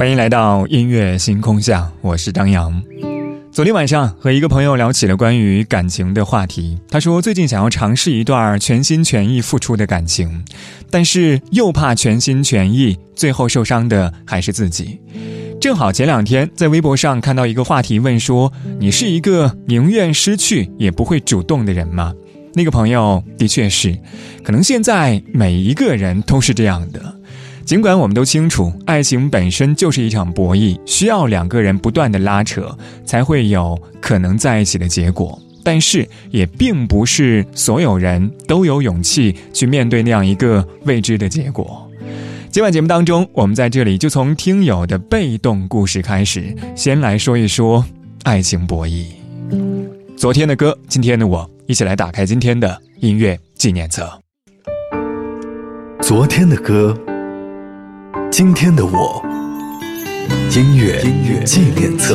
欢迎来到音乐星空下，我是张扬。昨天晚上和一个朋友聊起了关于感情的话题，他说最近想要尝试一段全心全意付出的感情，但是又怕全心全意，最后受伤的还是自己。正好前两天在微博上看到一个话题，问说：“你是一个宁愿失去也不会主动的人吗？”那个朋友的确是，可能现在每一个人都是这样的。尽管我们都清楚，爱情本身就是一场博弈，需要两个人不断的拉扯，才会有可能在一起的结果。但是，也并不是所有人都有勇气去面对那样一个未知的结果。今晚节目当中，我们在这里就从听友的被动故事开始，先来说一说爱情博弈。昨天的歌，今天的我，一起来打开今天的音乐纪念册。昨天的歌。今天的我，音乐音乐纪念册。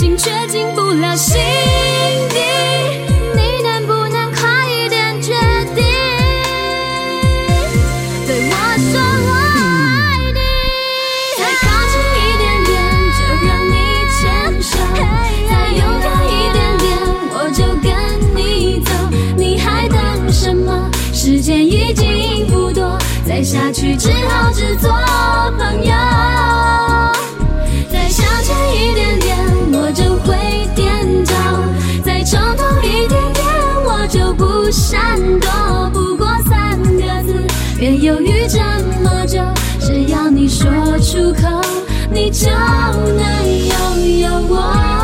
心却进不了心。犹豫这么久，只要你说出口，你就能拥有我。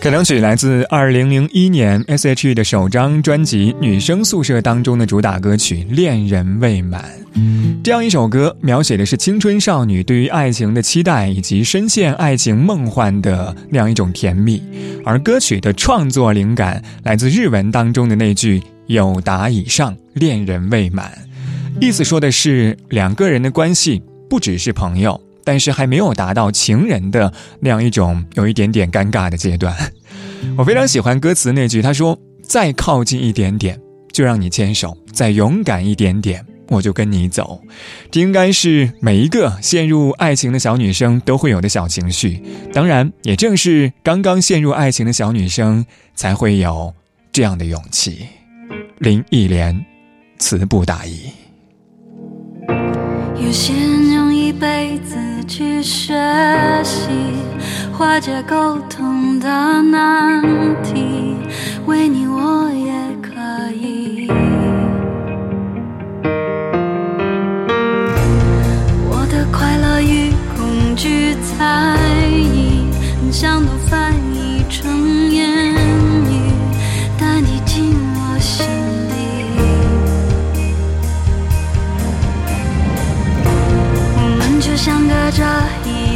开场曲来自2001年 S.H.E 的首张专辑《女生宿舍》当中的主打歌曲《恋人未满》。这样一首歌，描写的是青春少女对于爱情的期待，以及深陷爱情梦幻的那样一种甜蜜。而歌曲的创作灵感来自日文当中的那句“有达以上，恋人未满”，意思说的是两个人的关系不只是朋友。但是还没有达到情人的那样一种有一点点尴尬的阶段。我非常喜欢歌词那句，他说：“再靠近一点点，就让你牵手；再勇敢一点点，我就跟你走。”这应该是每一个陷入爱情的小女生都会有的小情绪。当然，也正是刚刚陷入爱情的小女生才会有这样的勇气。林忆莲，词不达意。有些一辈子去学习化解沟通的难题，为你们就像隔着一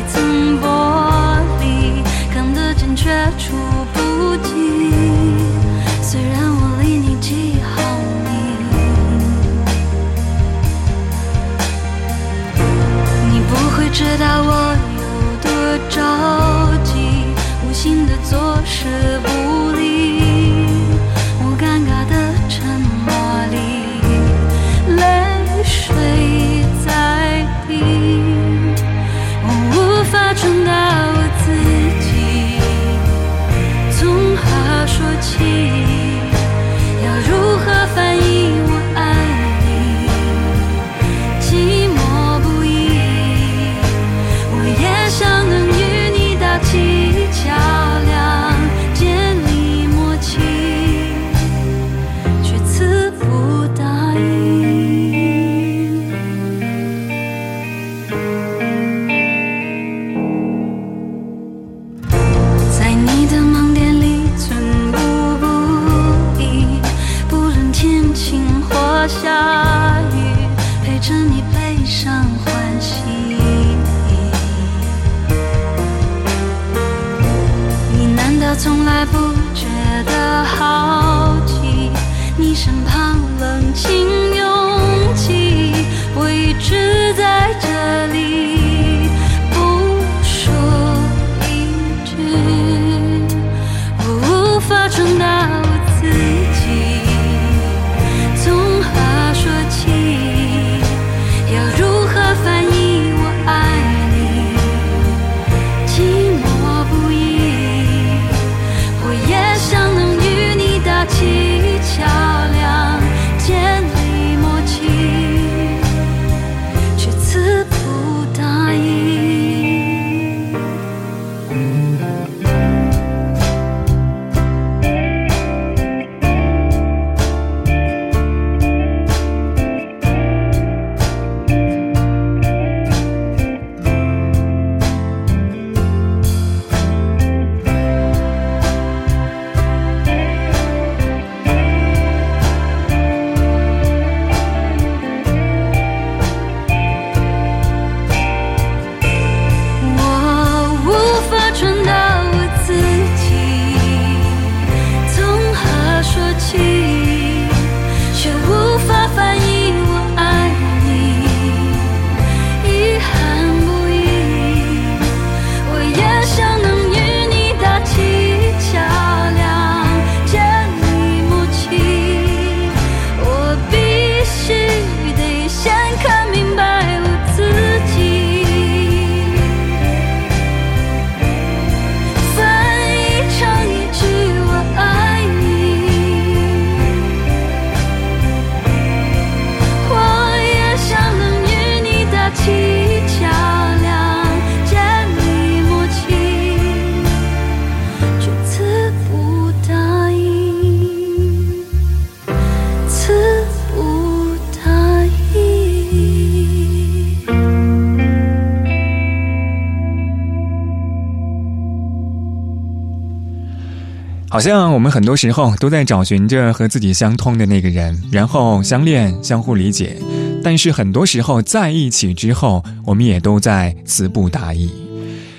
好像我们很多时候都在找寻着和自己相通的那个人，然后相恋、相互理解。但是很多时候在一起之后，我们也都在词不达意。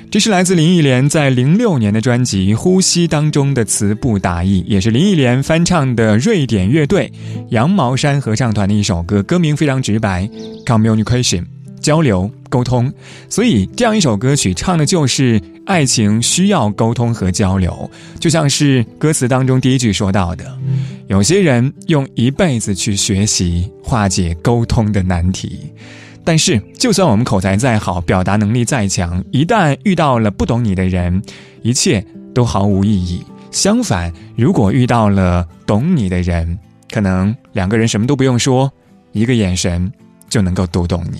这是来自林忆莲在零六年的专辑《呼吸》当中的词不达意，也是林忆莲翻唱的瑞典乐队羊毛衫合唱团的一首歌，歌名非常直白，Communication。交流沟通，所以这样一首歌曲唱的就是爱情需要沟通和交流，就像是歌词当中第一句说到的，有些人用一辈子去学习化解沟通的难题，但是就算我们口才再好，表达能力再强，一旦遇到了不懂你的人，一切都毫无意义。相反，如果遇到了懂你的人，可能两个人什么都不用说，一个眼神就能够读懂你。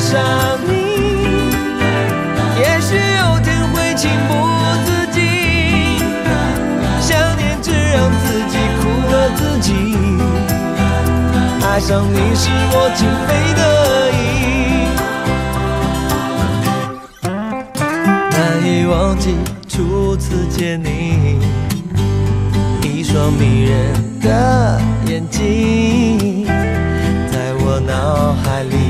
爱上你，也许有天会情不自禁，想念只让自己苦了自己。爱上你是我情非得已，难以忘记初次见你，一双迷人的眼睛，在我脑海里。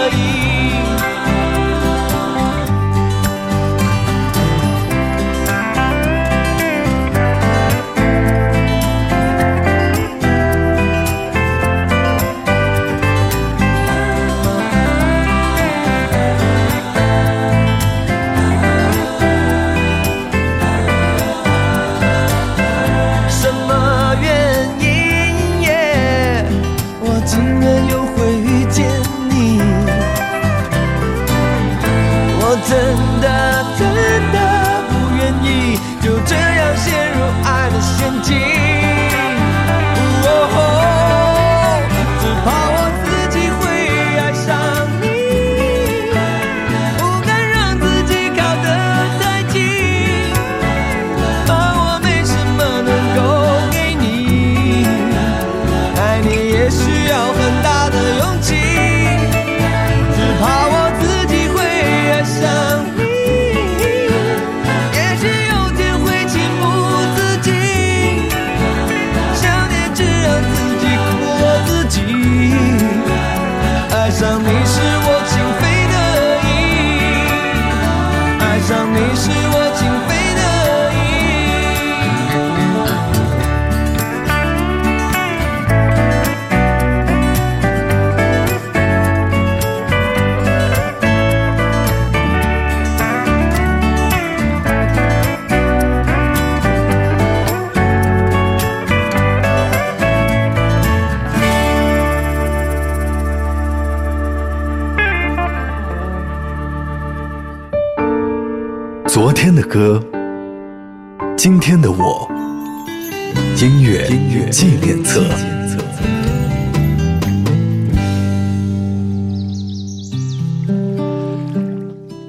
爱上你是我情非得已爱上你是今天的我，音乐音乐纪念册。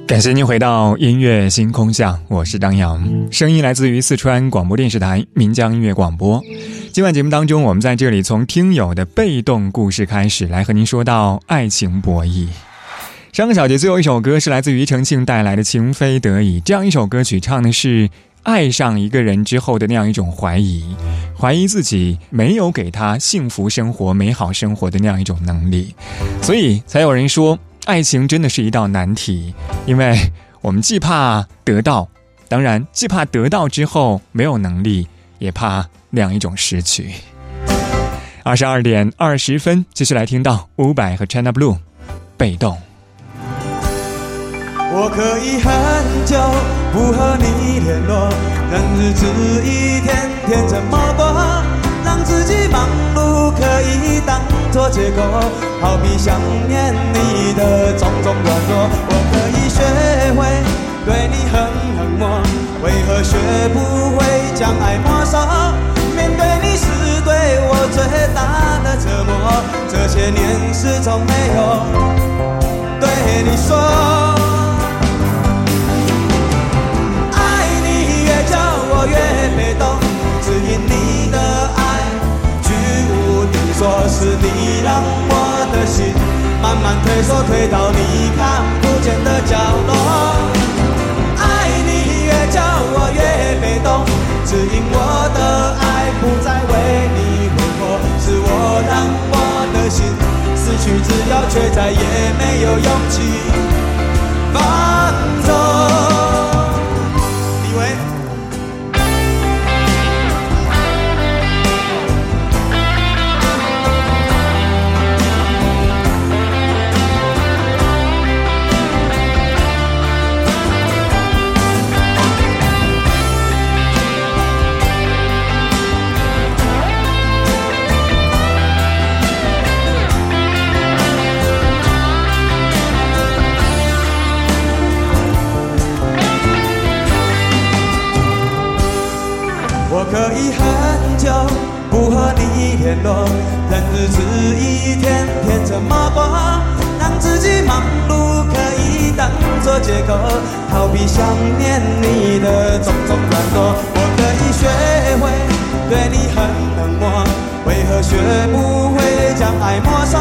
感谢您回到音乐星空下，我是张扬，声音来自于四川广播电视台岷江音乐广播。今晚节目当中，我们在这里从听友的被动故事开始，来和您说到爱情博弈。上个小节最后一首歌是来自庾澄庆带来的《情非得已》，这样一首歌曲唱的是爱上一个人之后的那样一种怀疑，怀疑自己没有给他幸福生活、美好生活的那样一种能力，所以才有人说。爱情真的是一道难题，因为我们既怕得到，当然既怕得到之后没有能力，也怕那样一种失去。二十二点二十分，继续来听到伍佰和 China Blue，被动。我可以很久不和你联络，让日子一天天怎么过，让自己忙碌可以当。做借口，逃避想念你的种种软弱。我可以学会对你很冷漠，为何学不会将爱没收？面对你是对我最大的折磨，这些年始终没有对你说。越被动，只因你的爱。说是你让我的心慢慢退缩，退到你看不见的角落。爱你越久我越被动，只因我的爱不再为你挥霍，是我让我的心失去自由，却再也没有勇气逃避想念你的种种软弱。我可以学会对你很冷漠，为何学不会将爱没收？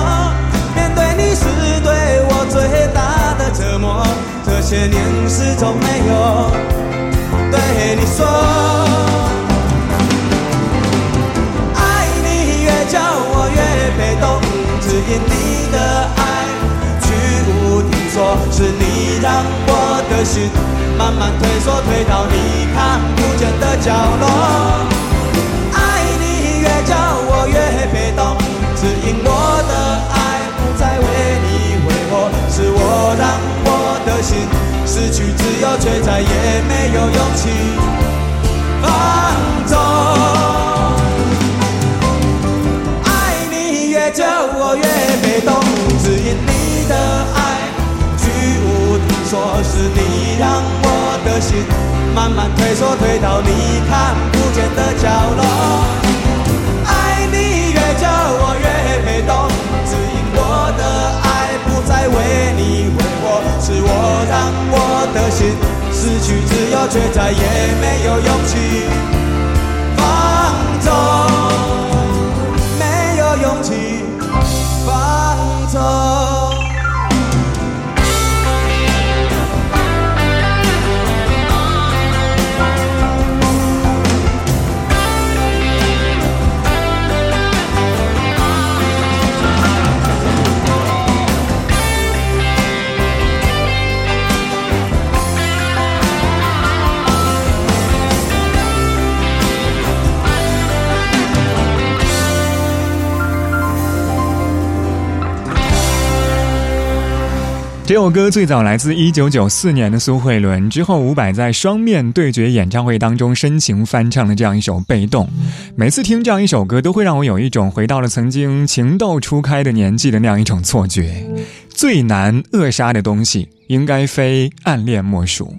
面对你是对我最大的折磨，这些年始终没有对你说。爱你越久我越被动，只因你的爱居无定所，是你让心慢慢退缩，退到你看不见的角落。爱你越久我越被动，只因我的爱不再为你挥霍，是我让我的心失去自由，却再也没有勇气放纵。慢慢退缩，退到你看不见的角落。爱你越久我越被动，只因我的爱不再为你挥霍，是我让我的心失去自由，却再也没有勇气这首歌最早来自一九九四年的苏慧伦，之后伍佰在双面对决演唱会当中深情翻唱了这样一首《被动》。每次听这样一首歌，都会让我有一种回到了曾经情窦初开的年纪的那样一种错觉。最难扼杀的东西。应该非暗恋莫属。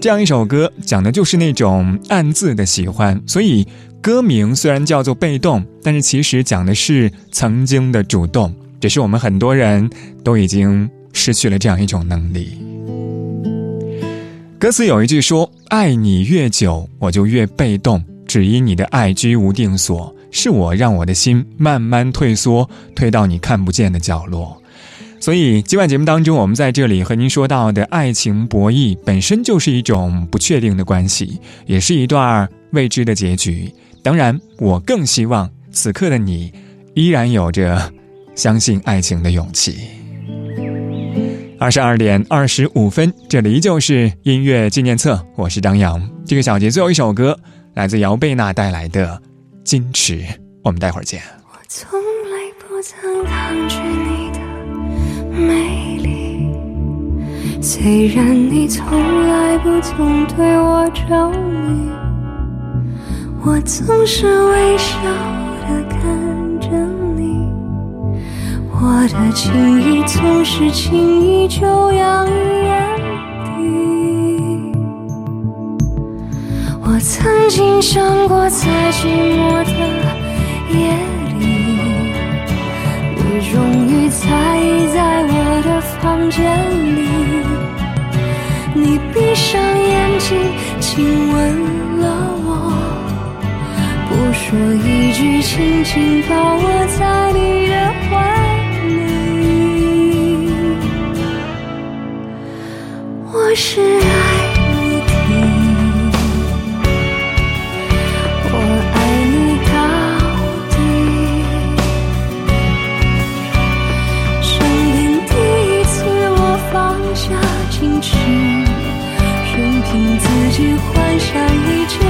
这样一首歌讲的就是那种暗自的喜欢，所以歌名虽然叫做被动，但是其实讲的是曾经的主动。只是我们很多人都已经失去了这样一种能力。歌词有一句说：“爱你越久，我就越被动，只因你的爱居无定所，是我让我的心慢慢退缩，退到你看不见的角落。”所以今晚节目当中，我们在这里和您说到的爱情博弈，本身就是一种不确定的关系，也是一段未知的结局。当然，我更希望此刻的你，依然有着相信爱情的勇气。二十二点二十五分，这里依旧是音乐纪念册，我是张扬。这个小节最后一首歌，来自姚贝娜带来的《矜持》，我们待会儿见。我从来不曾抗拒你的。美丽，虽然你从来不曾对我着迷，我总是微笑的看，我的情意总是轻易就扬于眼底。我曾经想过，在寂寞的夜里，你。终于在意在我的房间里，你闭上眼睛亲吻了我，不说一句，轻轻抱我在你的怀是爱你的，我爱你到底。生命第一次，我放下矜持，任凭自己幻想一场。